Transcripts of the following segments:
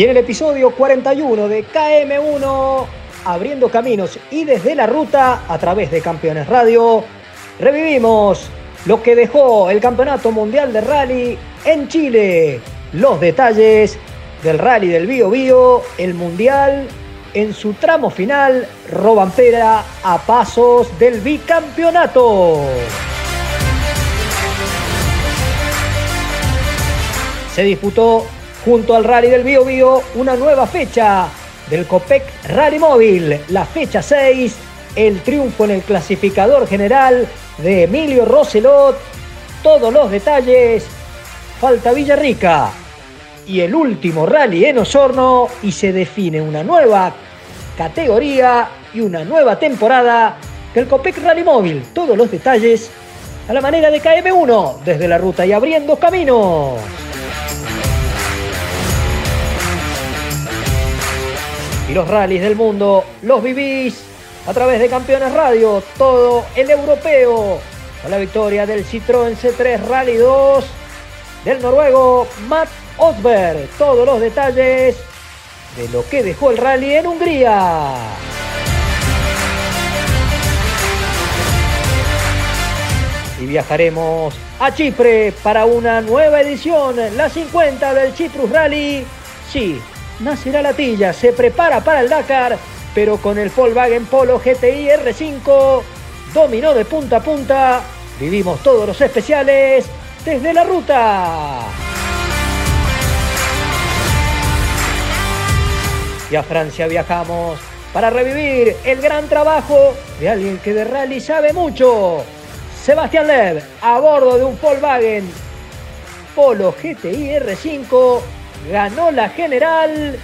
Y en el episodio 41 de KM1, abriendo caminos y desde la ruta a través de Campeones Radio, revivimos lo que dejó el Campeonato Mundial de Rally en Chile. Los detalles del Rally del Bio Bio, el Mundial en su tramo final, robampera a pasos del bicampeonato. Se disputó junto al Rally del Bio Bio una nueva fecha del Copec Rally Móvil, la fecha 6, el triunfo en el clasificador general de Emilio Roselot, todos los detalles, falta Villarrica. Y el último rally en Osorno y se define una nueva categoría y una nueva temporada del Copec Rally Móvil, todos los detalles a la manera de KM1 desde la ruta y abriendo caminos. Y los rallies del mundo los vivís a través de Campeones Radio, todo el europeo, con la victoria del Citroën C3 Rally 2 del noruego Matt Osberg. Todos los detalles de lo que dejó el rally en Hungría. Y viajaremos a Chipre para una nueva edición, la 50 del Citrus Rally. Sí, nacerá la tilla, se prepara para el Dakar, pero con el Volkswagen Polo GTI R5 dominó de punta a punta. Vivimos todos los especiales desde la ruta. Y a Francia viajamos para revivir el gran trabajo de alguien que de rally sabe mucho. Sebastián Lev, a bordo de un Volkswagen Polo GTI R5 ganó la general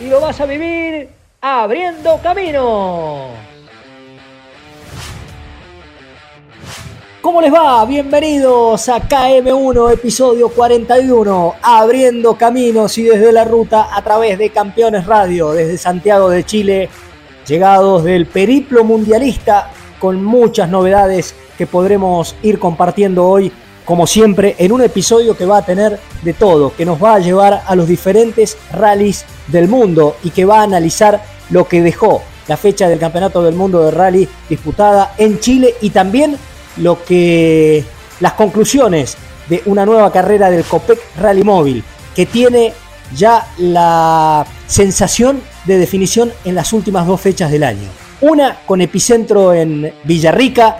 y lo vas a vivir abriendo camino. ¿Cómo les va? Bienvenidos a KM1, episodio 41, abriendo caminos y desde la ruta a través de Campeones Radio, desde Santiago de Chile, llegados del periplo mundialista con muchas novedades que podremos ir compartiendo hoy como siempre, en un episodio que va a tener de todo, que nos va a llevar a los diferentes rallies del mundo y que va a analizar lo que dejó la fecha del Campeonato del Mundo de Rally disputada en Chile y también lo que las conclusiones de una nueva carrera del Copec Rally Móvil que tiene ya la sensación de definición en las últimas dos fechas del año. Una con epicentro en Villarrica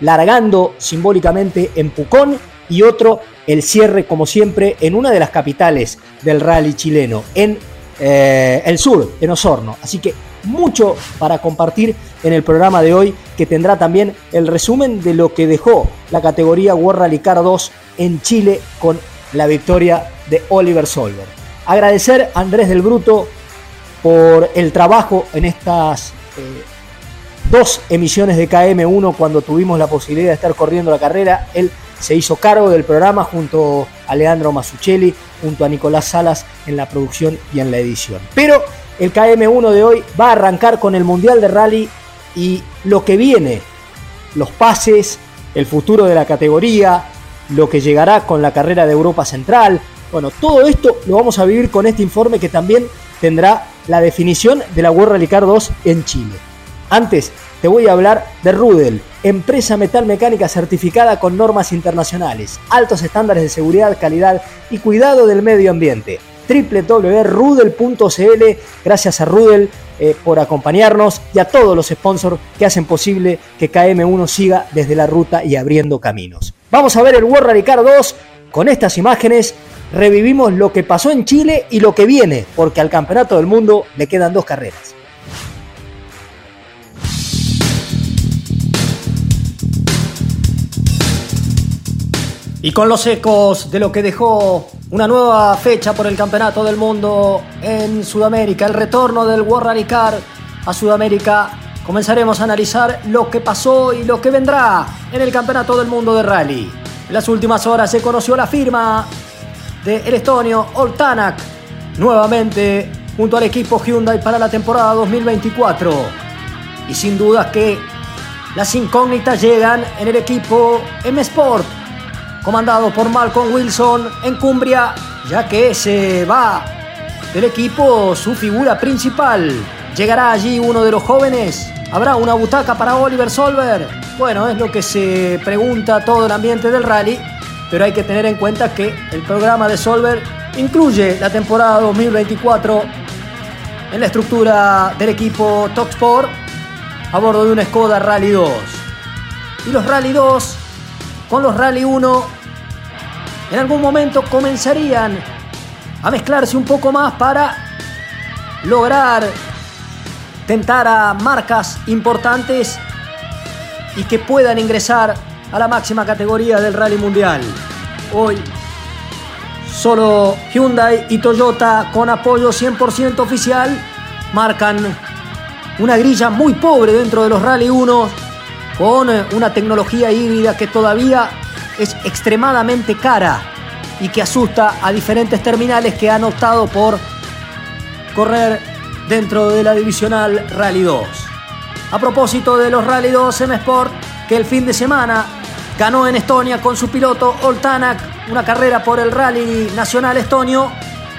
largando simbólicamente en Pucón y otro el cierre como siempre en una de las capitales del rally chileno, en eh, el sur, en Osorno. Así que mucho para compartir en el programa de hoy que tendrá también el resumen de lo que dejó la categoría World Rally Car 2 en Chile con la victoria de Oliver Solver. Agradecer a Andrés del Bruto por el trabajo en estas eh, dos emisiones de KM1 cuando tuvimos la posibilidad de estar corriendo la carrera. Él se hizo cargo del programa junto a Leandro Masuccelli, junto a Nicolás Salas en la producción y en la edición. Pero el KM1 de hoy va a arrancar con el Mundial de Rally y lo que viene, los pases, el futuro de la categoría, lo que llegará con la carrera de Europa Central. Bueno, todo esto lo vamos a vivir con este informe que también tendrá la definición de la World Rally Car 2 en Chile. Antes, te voy a hablar de Rudel, empresa metalmecánica certificada con normas internacionales, altos estándares de seguridad, calidad y cuidado del medio ambiente. www.rudel.cl, gracias a Rudel eh, por acompañarnos y a todos los sponsors que hacen posible que KM1 siga desde la ruta y abriendo caminos. Vamos a ver el World Car 2 con estas imágenes. Revivimos lo que pasó en Chile y lo que viene, porque al Campeonato del Mundo le quedan dos carreras. Y con los ecos de lo que dejó una nueva fecha por el Campeonato del Mundo en Sudamérica, el retorno del World Rally Car a Sudamérica, comenzaremos a analizar lo que pasó y lo que vendrá en el Campeonato del Mundo de Rally. En las últimas horas se conoció la firma del el estonio Oltanak, nuevamente junto al equipo Hyundai para la temporada 2024. Y sin dudas que las incógnitas llegan en el equipo M Sport comandado por Malcolm Wilson en Cumbria, ya que se va del equipo su figura principal. ¿Llegará allí uno de los jóvenes? ¿Habrá una butaca para Oliver Solver? Bueno, es lo que se pregunta todo el ambiente del rally, pero hay que tener en cuenta que el programa de Solver incluye la temporada 2024 en la estructura del equipo Sport a bordo de una Skoda Rally 2. Y los Rally 2 con los Rally 1 en algún momento comenzarían a mezclarse un poco más para lograr tentar a marcas importantes y que puedan ingresar a la máxima categoría del rally mundial. Hoy solo Hyundai y Toyota con apoyo 100% oficial marcan una grilla muy pobre dentro de los Rally 1 con una tecnología híbrida que todavía es extremadamente cara y que asusta a diferentes terminales que han optado por correr dentro de la divisional Rally 2. A propósito de los Rally 2 M Sport, que el fin de semana ganó en Estonia con su piloto Oltanak una carrera por el Rally Nacional Estonio,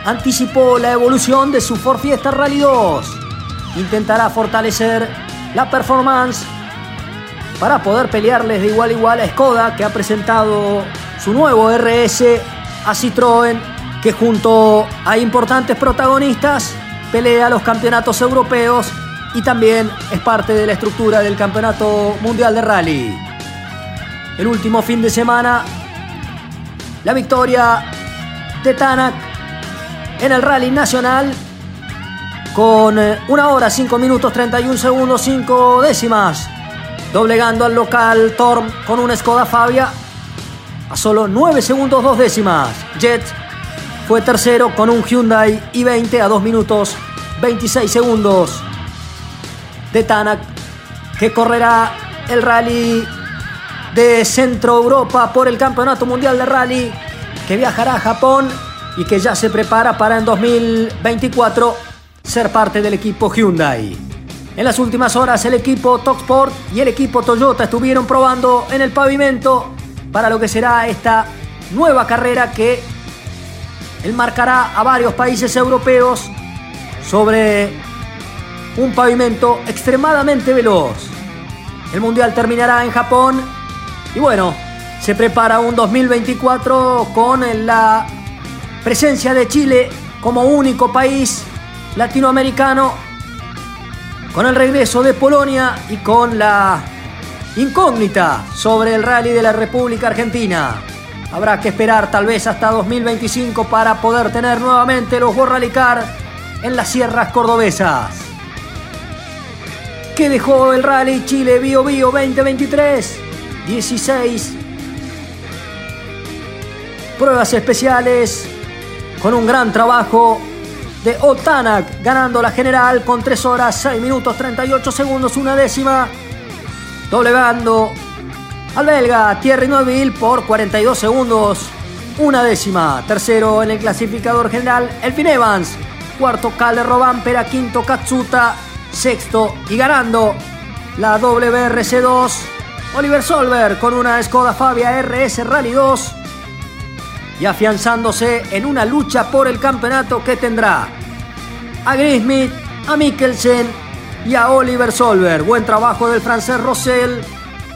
anticipó la evolución de su Ford Fiesta Rally 2. Intentará fortalecer la performance para poder pelearles de igual a igual a Skoda, que ha presentado su nuevo RS, a Citroën, que junto a importantes protagonistas pelea los campeonatos europeos y también es parte de la estructura del Campeonato Mundial de Rally. El último fin de semana, la victoria de Tanak en el Rally Nacional con eh, una hora, 5 minutos, 31 segundos, 5 décimas doblegando al local Torm con una Skoda Fabia a solo 9 segundos 2 décimas. Jet fue tercero con un Hyundai i20 a 2 minutos 26 segundos de Tanak que correrá el rally de Centro Europa por el Campeonato Mundial de Rally que viajará a Japón y que ya se prepara para en 2024 ser parte del equipo Hyundai. En las últimas horas el equipo Sport y el equipo Toyota estuvieron probando en el pavimento para lo que será esta nueva carrera que marcará a varios países europeos sobre un pavimento extremadamente veloz. El mundial terminará en Japón y bueno, se prepara un 2024 con la presencia de Chile como único país latinoamericano con el regreso de Polonia y con la incógnita sobre el rally de la República Argentina. Habrá que esperar tal vez hasta 2025 para poder tener nuevamente los World Rally Car en las sierras cordobesas. ¿Qué dejó el Rally Chile Bio Bio 2023? 16 pruebas especiales con un gran trabajo de Otanak, ganando la general con 3 horas 6 minutos 38 segundos, una décima. Doblegando al belga Thierry Neuville por 42 segundos, una décima. Tercero en el clasificador general, Elfin Evans. Cuarto, Kalle Robampera. Quinto, Katsuta. Sexto y ganando la WRC2 Oliver Solver con una Skoda Fabia RS Rally 2 y afianzándose en una lucha por el campeonato que tendrá a Grismith, a Mikkelsen y a Oliver Solver. Buen trabajo del francés Rossell,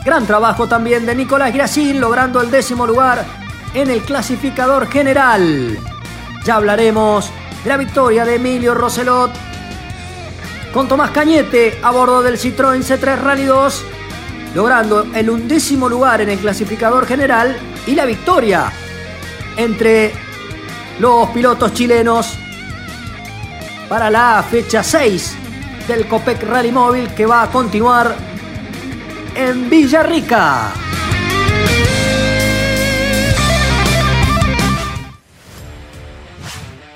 gran trabajo también de Nicolás Gracin logrando el décimo lugar en el clasificador general. Ya hablaremos de la victoria de Emilio Roselot con Tomás Cañete a bordo del Citroën C3 Rally 2, logrando el undécimo lugar en el clasificador general y la victoria entre los pilotos chilenos para la fecha 6 del Copec Rally Móvil que va a continuar en Villarrica.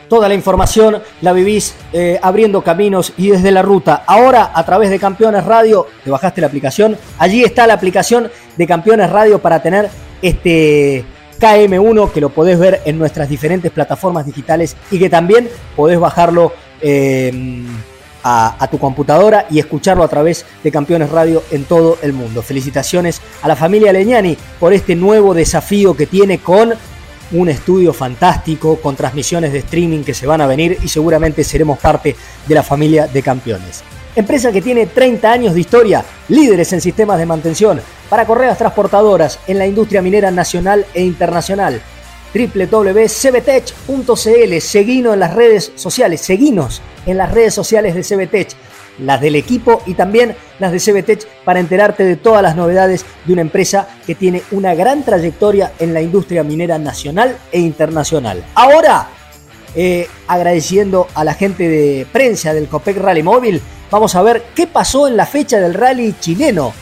Toda la información la vivís eh, abriendo caminos y desde la ruta. Ahora, a través de Campeones Radio, te bajaste la aplicación. Allí está la aplicación de Campeones Radio para tener este KM1 que lo podés ver en nuestras diferentes plataformas digitales y que también podés bajarlo eh, a, a, tu computadora y escucharlo a través de Campeones Radio en todo el mundo. Felicitaciones a la familia Leñani por este nuevo desafío que tiene con un estudio fantástico con transmisiones de streaming que se van a venir y seguramente seremos parte de la familia de campeones. Empresa que tiene 30 años de historia, líderes en sistemas de mantención para correas transportadoras en la industria minera nacional e internacional. www.cbtech.cl, seguinos en las redes sociales, seguinos en las redes sociales de CBTech las del equipo y también las de CBTech para enterarte de todas las novedades de una empresa que tiene una gran trayectoria en la industria minera nacional e internacional. Ahora, eh, agradeciendo a la gente de prensa del Copec Rally Móvil, vamos a ver qué pasó en la fecha del rally chileno.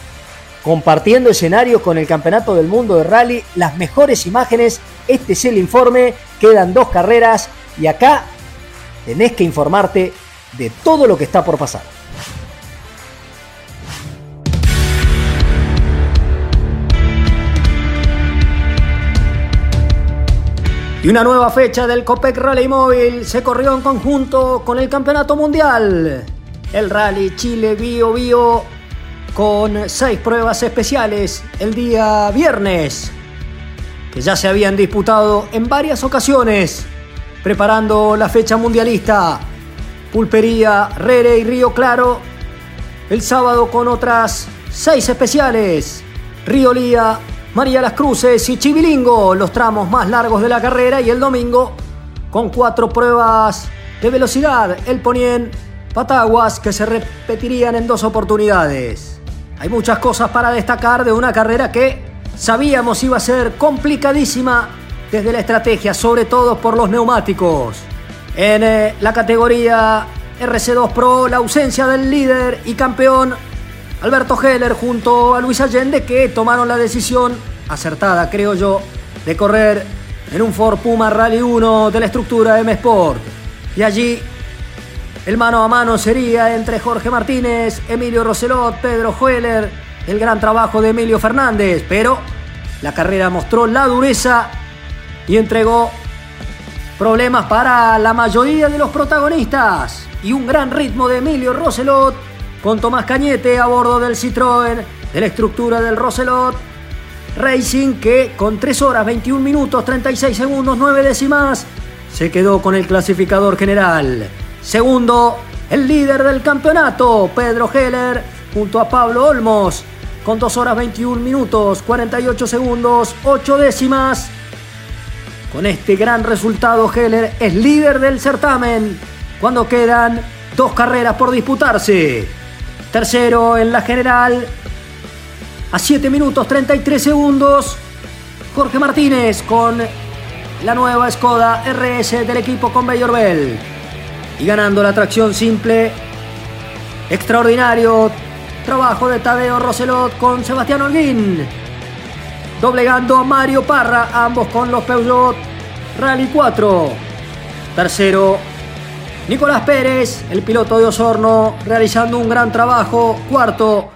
Compartiendo escenario con el Campeonato del Mundo de Rally, las mejores imágenes, este es el informe, quedan dos carreras y acá tenés que informarte de todo lo que está por pasar. Y una nueva fecha del Copec Rally Móvil se corrió en conjunto con el Campeonato Mundial. El Rally Chile Bio Bio con seis pruebas especiales el día viernes, que ya se habían disputado en varias ocasiones, preparando la fecha mundialista. Pulpería, Rere y Río Claro. El sábado con otras seis especiales. Río Lía, María Las Cruces y Chivilingo, los tramos más largos de la carrera y el domingo con cuatro pruebas de velocidad, el Ponien, Pataguas, que se repetirían en dos oportunidades. Hay muchas cosas para destacar de una carrera que sabíamos iba a ser complicadísima desde la estrategia, sobre todo por los neumáticos. En eh, la categoría RC2 Pro, la ausencia del líder y campeón Alberto Heller junto a Luis Allende que tomaron la decisión acertada, creo yo, de correr en un Ford Puma Rally 1 de la estructura M Sport. Y allí el mano a mano sería entre Jorge Martínez, Emilio Roselot, Pedro Heller, el gran trabajo de Emilio Fernández, pero la carrera mostró la dureza y entregó problemas para la mayoría de los protagonistas y un gran ritmo de Emilio Roselot con Tomás Cañete a bordo del Citroën de la estructura del Roselot Racing que con 3 horas 21 minutos 36 segundos 9 décimas se quedó con el clasificador general. Segundo, el líder del campeonato, Pedro Heller, junto a Pablo Olmos, con 2 horas 21 minutos 48 segundos 8 décimas. Con este gran resultado, Heller es líder del certamen cuando quedan dos carreras por disputarse. Tercero en la general, a 7 minutos 33 segundos, Jorge Martínez con la nueva Skoda RS del equipo con Bayor Bell. Y ganando la tracción simple, extraordinario trabajo de Tadeo Roselot con Sebastián Holguín. Doblegando a Mario Parra, ambos con los Peugeot Rally 4. Tercero, Nicolás Pérez, el piloto de Osorno, realizando un gran trabajo. Cuarto,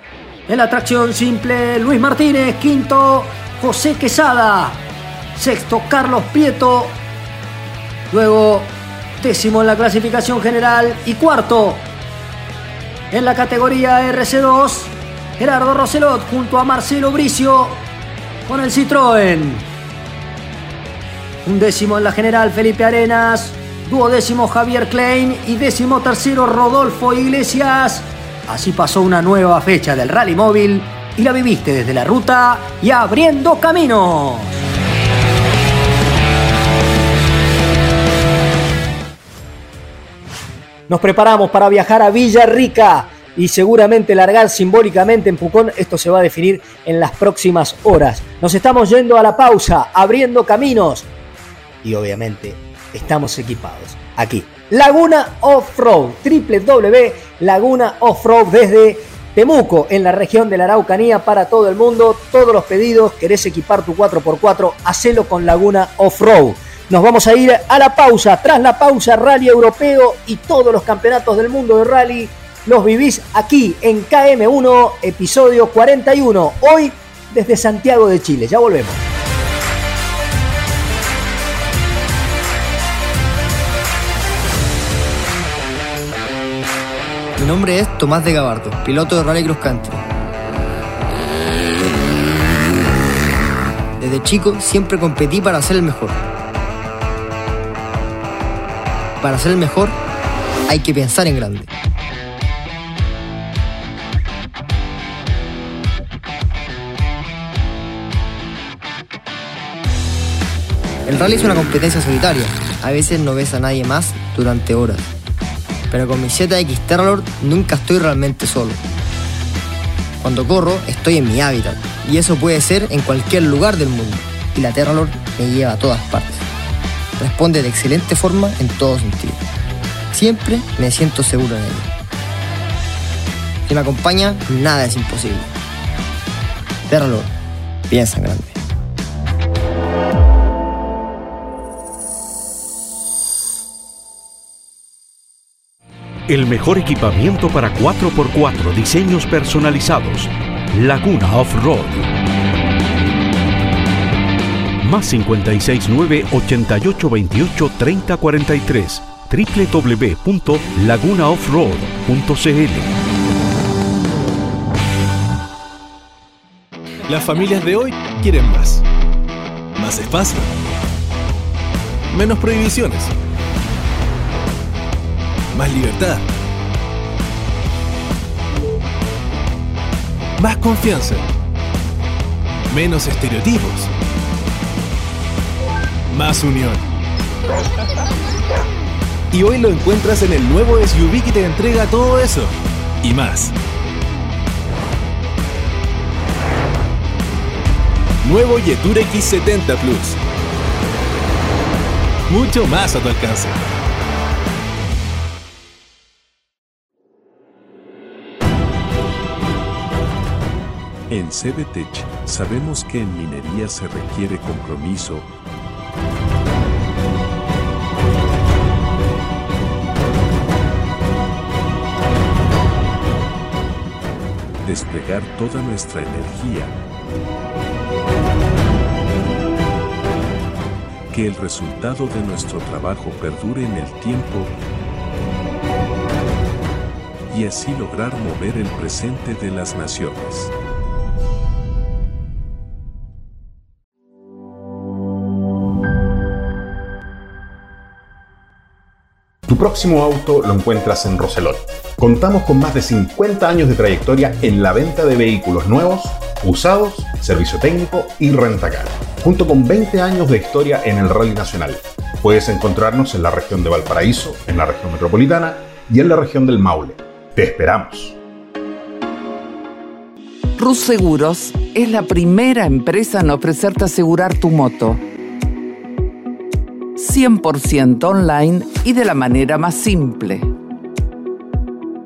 en la tracción simple, Luis Martínez. Quinto, José Quesada. Sexto, Carlos Prieto. Luego, décimo en la clasificación general. Y cuarto, en la categoría RC2, Gerardo Roselot junto a Marcelo Bricio con el Citroën. Un décimo en la general Felipe Arenas, duodécimo Javier Klein y décimo tercero Rodolfo Iglesias. Así pasó una nueva fecha del Rally Móvil y la viviste desde la ruta y abriendo camino. Nos preparamos para viajar a Villarrica y seguramente largar simbólicamente en Pucón. Esto se va a definir en las próximas horas. Nos estamos yendo a la pausa, abriendo caminos y obviamente estamos equipados aquí. Laguna Off-Road, Laguna Off-Road desde Temuco, en la región de la Araucanía, para todo el mundo. Todos los pedidos, querés equipar tu 4x4, hacelo con Laguna Off-Road. Nos vamos a ir a la pausa. Tras la pausa, Rally Europeo y todos los campeonatos del mundo de rally los vivís aquí en KM1, episodio 41. Hoy desde Santiago de Chile. Ya volvemos. Mi nombre es Tomás de Gabardo, piloto de Rally Cross Country. Desde chico siempre competí para ser el mejor. Para ser el mejor hay que pensar en grande. El rally es una competencia solitaria. A veces no ves a nadie más durante horas pero con mi ZX Terralord nunca estoy realmente solo. Cuando corro, estoy en mi hábitat, y eso puede ser en cualquier lugar del mundo, y la Terralord me lleva a todas partes. Responde de excelente forma en todo sentido. Siempre me siento seguro en ella. Si me acompaña, nada es imposible. Terralord, piensa en grande. El mejor equipamiento para 4x4 diseños personalizados. Laguna Off-Road. Más 569 8828 3043 www.lagunaoffroad.cl Las familias de hoy quieren más. Más espacio. Menos prohibiciones más libertad. Más confianza. Menos estereotipos. Más unión. Y hoy lo encuentras en el nuevo SUV que te entrega todo eso. Y más. Nuevo Yetur X70 Plus. Mucho más a tu alcance. En CBTech sabemos que en minería se requiere compromiso, desplegar toda nuestra energía, que el resultado de nuestro trabajo perdure en el tiempo y así lograr mover el presente de las naciones. próximo auto lo encuentras en Roselot. Contamos con más de 50 años de trayectoria en la venta de vehículos nuevos, usados, servicio técnico y rentacar, junto con 20 años de historia en el rally nacional. Puedes encontrarnos en la región de Valparaíso, en la región metropolitana y en la región del Maule. Te esperamos. Rus Seguros es la primera empresa en ofrecerte asegurar tu moto 100% online y de la manera más simple.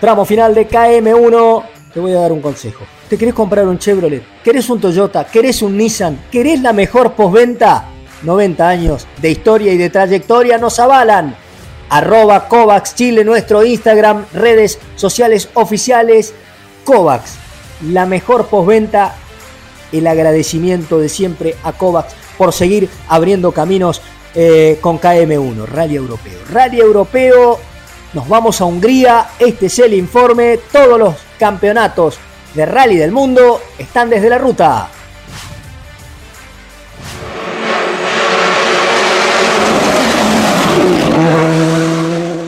Tramo final de KM1. Te voy a dar un consejo. ¿Te querés comprar un Chevrolet? ¿Querés un Toyota? ¿Querés un Nissan? ¿Querés la mejor postventa? 90 años de historia y de trayectoria nos avalan. Arroba Chile, nuestro Instagram, redes sociales oficiales. Kovacs, la mejor postventa. El agradecimiento de siempre a Kovacs por seguir abriendo caminos eh, con KM1, Rally Europeo. Rally Europeo nos vamos a Hungría, este es el informe, todos los campeonatos de rally del mundo están desde la ruta.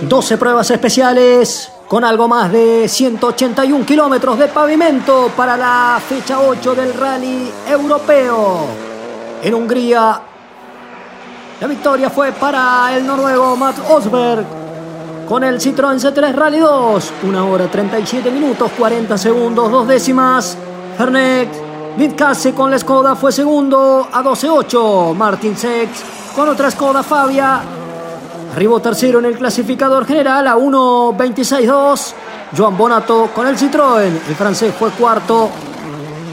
...12 pruebas especiales con algo más de 181 kilómetros de pavimento para la fecha 8 del rally europeo. En Hungría, la victoria fue para el noruego Matt Osberg con el Citroën C3 Rally 2. Una hora 37 minutos, 40 segundos, dos décimas. Fernet Vidkase con la Skoda fue segundo a 12.8. Martin Sex con otra Skoda Fabia. Arribó tercero en el clasificador general a 1.26.2. Joan Bonato con el Citroën. El francés fue cuarto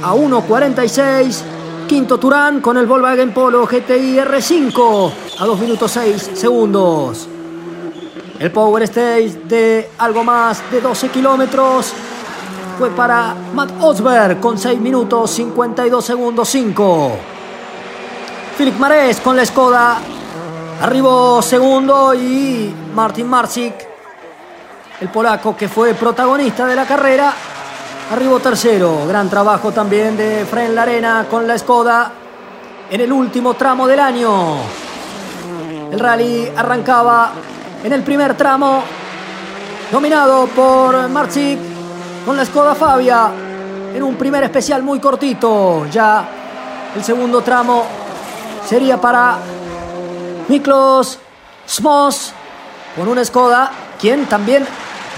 a 1.46. Quinto Turán con el Volkswagen Polo GTI R5 a 2 minutos 6 segundos. El Power Stage de algo más de 12 kilómetros fue para Matt Osberg con 6 minutos 52 segundos 5. Philip Marés con la Skoda arribó segundo y Martin Marsik, el polaco que fue protagonista de la carrera, arribó tercero. Gran trabajo también de Fren Larena con la Skoda en el último tramo del año. El rally arrancaba en el primer tramo, dominado por Marcik con la Skoda Fabia en un primer especial muy cortito. Ya el segundo tramo sería para Miklos Smos con una Skoda, quien también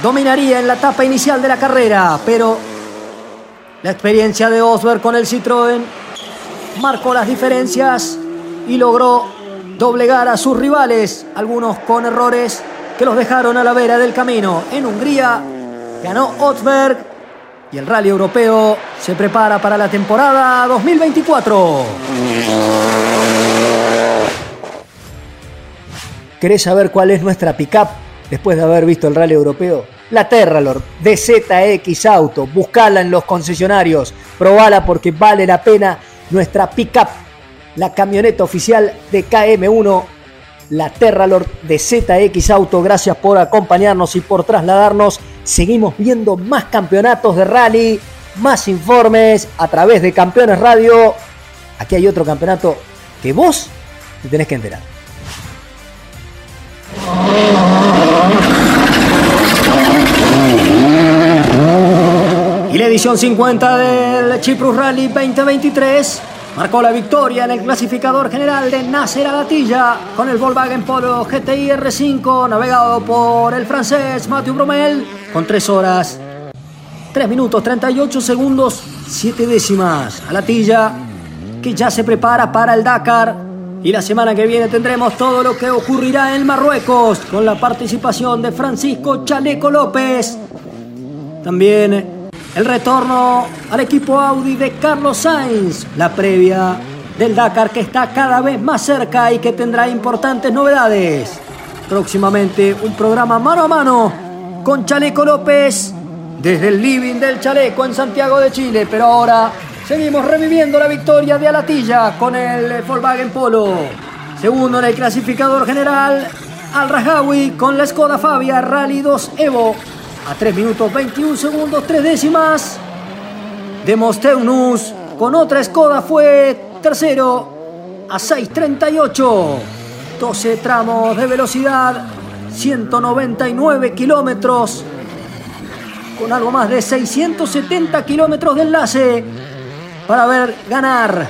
dominaría en la etapa inicial de la carrera, pero la experiencia de Osberg con el Citroën marcó las diferencias y logró doblegar a sus rivales, algunos con errores que los dejaron a la vera del camino. En Hungría ganó Otsberg y el rally europeo se prepara para la temporada 2024. ¿Querés saber cuál es nuestra pickup después de haber visto el rally europeo? La Terralord de ZX Auto. Buscala en los concesionarios. Probala porque vale la pena nuestra pickup la camioneta oficial de KM1, la Terralord de ZX Auto. Gracias por acompañarnos y por trasladarnos. Seguimos viendo más campeonatos de rally, más informes a través de Campeones Radio. Aquí hay otro campeonato que vos te tenés que enterar. Y la edición 50 del Chiprus Rally 2023 marcó la victoria en el clasificador general de Nasser Alatilla con el Volkswagen Polo GTI R5 navegado por el francés Mathieu Bromel con 3 horas 3 minutos 38 segundos 7 décimas. A la tilla que ya se prepara para el Dakar. Y la semana que viene tendremos todo lo que ocurrirá en Marruecos con la participación de Francisco Chaleco López. También el retorno al equipo Audi de Carlos Sainz. La previa del Dakar que está cada vez más cerca y que tendrá importantes novedades. Próximamente un programa mano a mano con Chaleco López desde el living del Chaleco en Santiago de Chile. Pero ahora seguimos reviviendo la victoria de Alatilla con el Volkswagen Polo. Segundo en el clasificador general, Al Rajawi con la Skoda Fabia Rally 2 Evo. A 3 minutos 21 segundos, 3 décimas. Demosteunus con otra Skoda fue tercero a 6.38. 12 tramos de velocidad, 199 kilómetros, con algo más de 670 kilómetros de enlace para ver ganar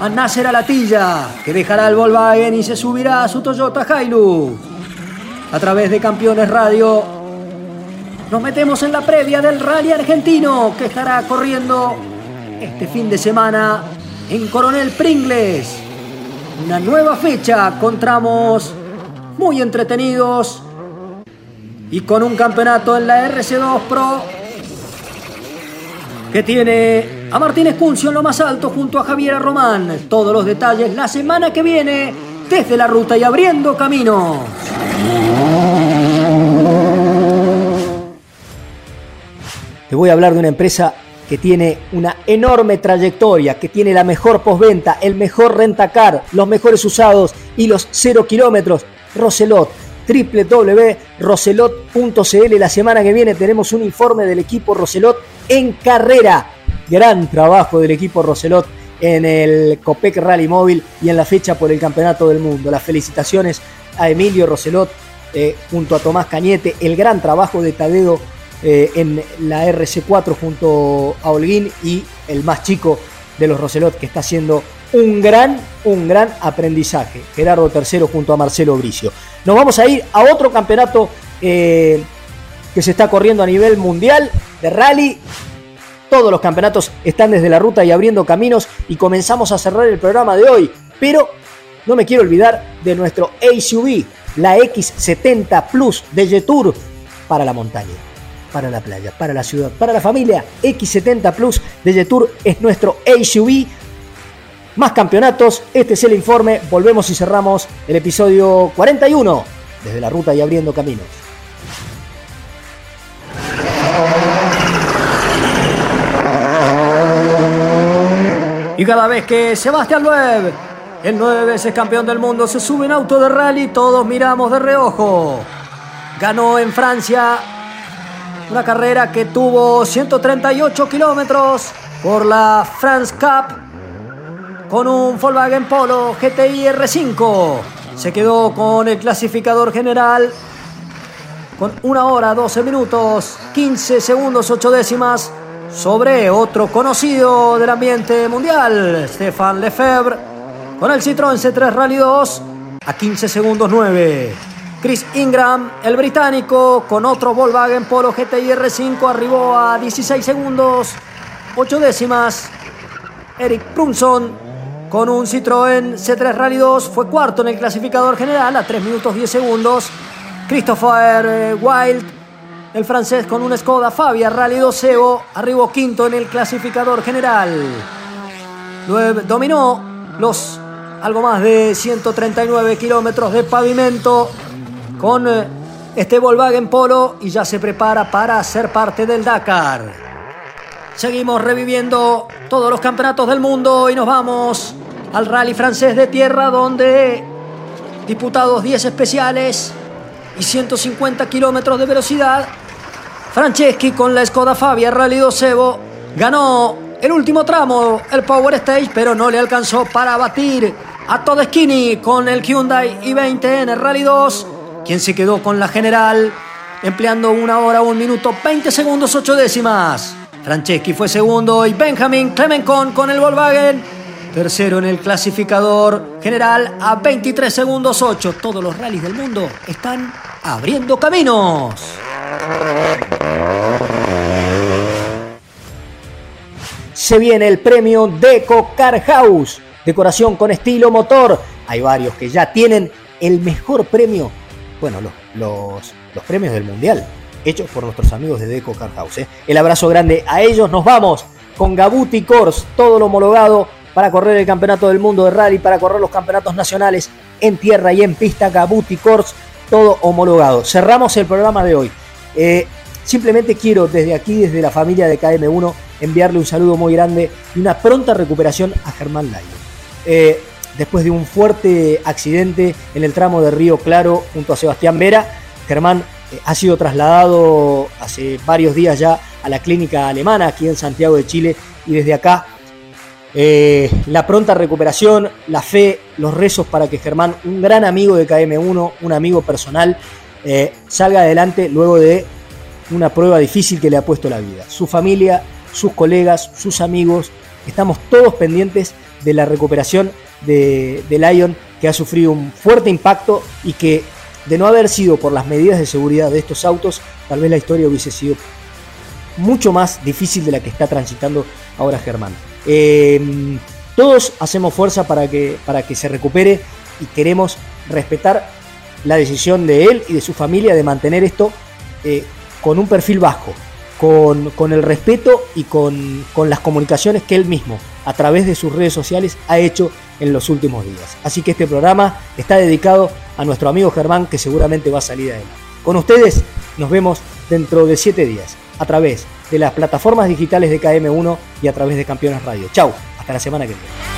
a Nasser Alatilla, que dejará el Volkswagen y se subirá a su Toyota Hilux. A través de Campeones Radio, nos metemos en la previa del rally argentino que estará corriendo este fin de semana en Coronel Pringles una nueva fecha con tramos muy entretenidos y con un campeonato en la RC2 Pro que tiene a Martínez Cuncio en lo más alto junto a Javier Román. Todos los detalles la semana que viene desde la ruta y abriendo camino. Te voy a hablar de una empresa que tiene una enorme trayectoria, que tiene la mejor postventa, el mejor rentacar, los mejores usados y los cero kilómetros. Roselot, www.roselot.cl. La semana que viene tenemos un informe del equipo Roselot en carrera. Gran trabajo del equipo Roselot en el Copec Rally Móvil y en la fecha por el Campeonato del Mundo. Las felicitaciones a Emilio Roselot eh, junto a Tomás Cañete, el gran trabajo de Tadedo eh, en la RC4 junto a Holguín y el más chico de los Roselot que está haciendo un gran, un gran aprendizaje. Gerardo III junto a Marcelo Bricio. Nos vamos a ir a otro campeonato eh, que se está corriendo a nivel mundial de rally. Todos los campeonatos están desde la ruta y abriendo caminos y comenzamos a cerrar el programa de hoy. Pero no me quiero olvidar de nuestro ACV, la X70 Plus de Jetour para la montaña para la playa, para la ciudad, para la familia. X70 Plus de Jetour es nuestro SUV. Más campeonatos, este es el informe. Volvemos y cerramos el episodio 41 desde la ruta y abriendo caminos. Y cada vez que Sebastián Loeb, el nueve veces campeón del mundo, se sube en auto de rally, todos miramos de reojo. Ganó en Francia una carrera que tuvo 138 kilómetros por la France Cup con un Volkswagen Polo GTI R5. Se quedó con el clasificador general con una hora 12 minutos 15 segundos 8 décimas sobre otro conocido del ambiente mundial, Stefan Lefebvre, con el Citroën C3 Rally 2 a 15 segundos 9. Chris Ingram, el británico, con otro Volkswagen Polo GTI R5, arribó a 16 segundos, 8 décimas. Eric Prunson, con un Citroën C3 Rally 2, fue cuarto en el clasificador general a 3 minutos 10 segundos. Christopher eh, Wild, el francés, con un Skoda Fabia Rally 2 Evo, arribó quinto en el clasificador general. Dominó los algo más de 139 kilómetros de pavimento con eh, este Volkswagen Polo y ya se prepara para ser parte del Dakar. Seguimos reviviendo todos los campeonatos del mundo y nos vamos al rally francés de tierra donde disputados 10 especiales y 150 kilómetros de velocidad. Franceschi con la Skoda Fabia Rally 2 Evo ganó el último tramo, el Power Stage, pero no le alcanzó para batir a Todeschini con el Hyundai i20 en el Rally 2 quien se quedó con la general empleando una hora, un minuto, 20 segundos, 8 décimas. Franceschi fue segundo y Benjamin Clemencon con el Volkswagen. Tercero en el clasificador general a 23 segundos 8. Todos los rallies del mundo están abriendo caminos. se viene el premio Deco Car House, decoración con estilo motor. Hay varios que ya tienen el mejor premio, bueno, los, los, los premios del Mundial, hechos por nuestros amigos de Deco Car House. ¿eh? El abrazo grande a ellos, nos vamos con Gabuti Kors, todo lo homologado para correr el campeonato del mundo de rally, para correr los campeonatos nacionales en tierra y en pista, Gabuti Kors, todo homologado. Cerramos el programa de hoy. Eh, simplemente quiero desde aquí, desde la familia de KM1, enviarle un saludo muy grande y una pronta recuperación a Germán Lyon. Después de un fuerte accidente en el tramo de Río Claro junto a Sebastián Vera, Germán eh, ha sido trasladado hace varios días ya a la clínica alemana aquí en Santiago de Chile y desde acá eh, la pronta recuperación, la fe, los rezos para que Germán, un gran amigo de KM1, un amigo personal, eh, salga adelante luego de una prueba difícil que le ha puesto la vida. Su familia, sus colegas, sus amigos, estamos todos pendientes de la recuperación de, de Lion, que ha sufrido un fuerte impacto y que de no haber sido por las medidas de seguridad de estos autos, tal vez la historia hubiese sido mucho más difícil de la que está transitando ahora Germán. Eh, todos hacemos fuerza para que, para que se recupere y queremos respetar la decisión de él y de su familia de mantener esto eh, con un perfil bajo, con, con el respeto y con, con, las comunicaciones que él mismo a través de sus redes sociales ha hecho en los últimos días. Así que este programa está dedicado a nuestro amigo Germán que seguramente va a salir adelante. Con ustedes nos vemos dentro de siete días a través de las plataformas digitales de KM1 y a través de Campeones Radio. Chau, hasta la semana que viene.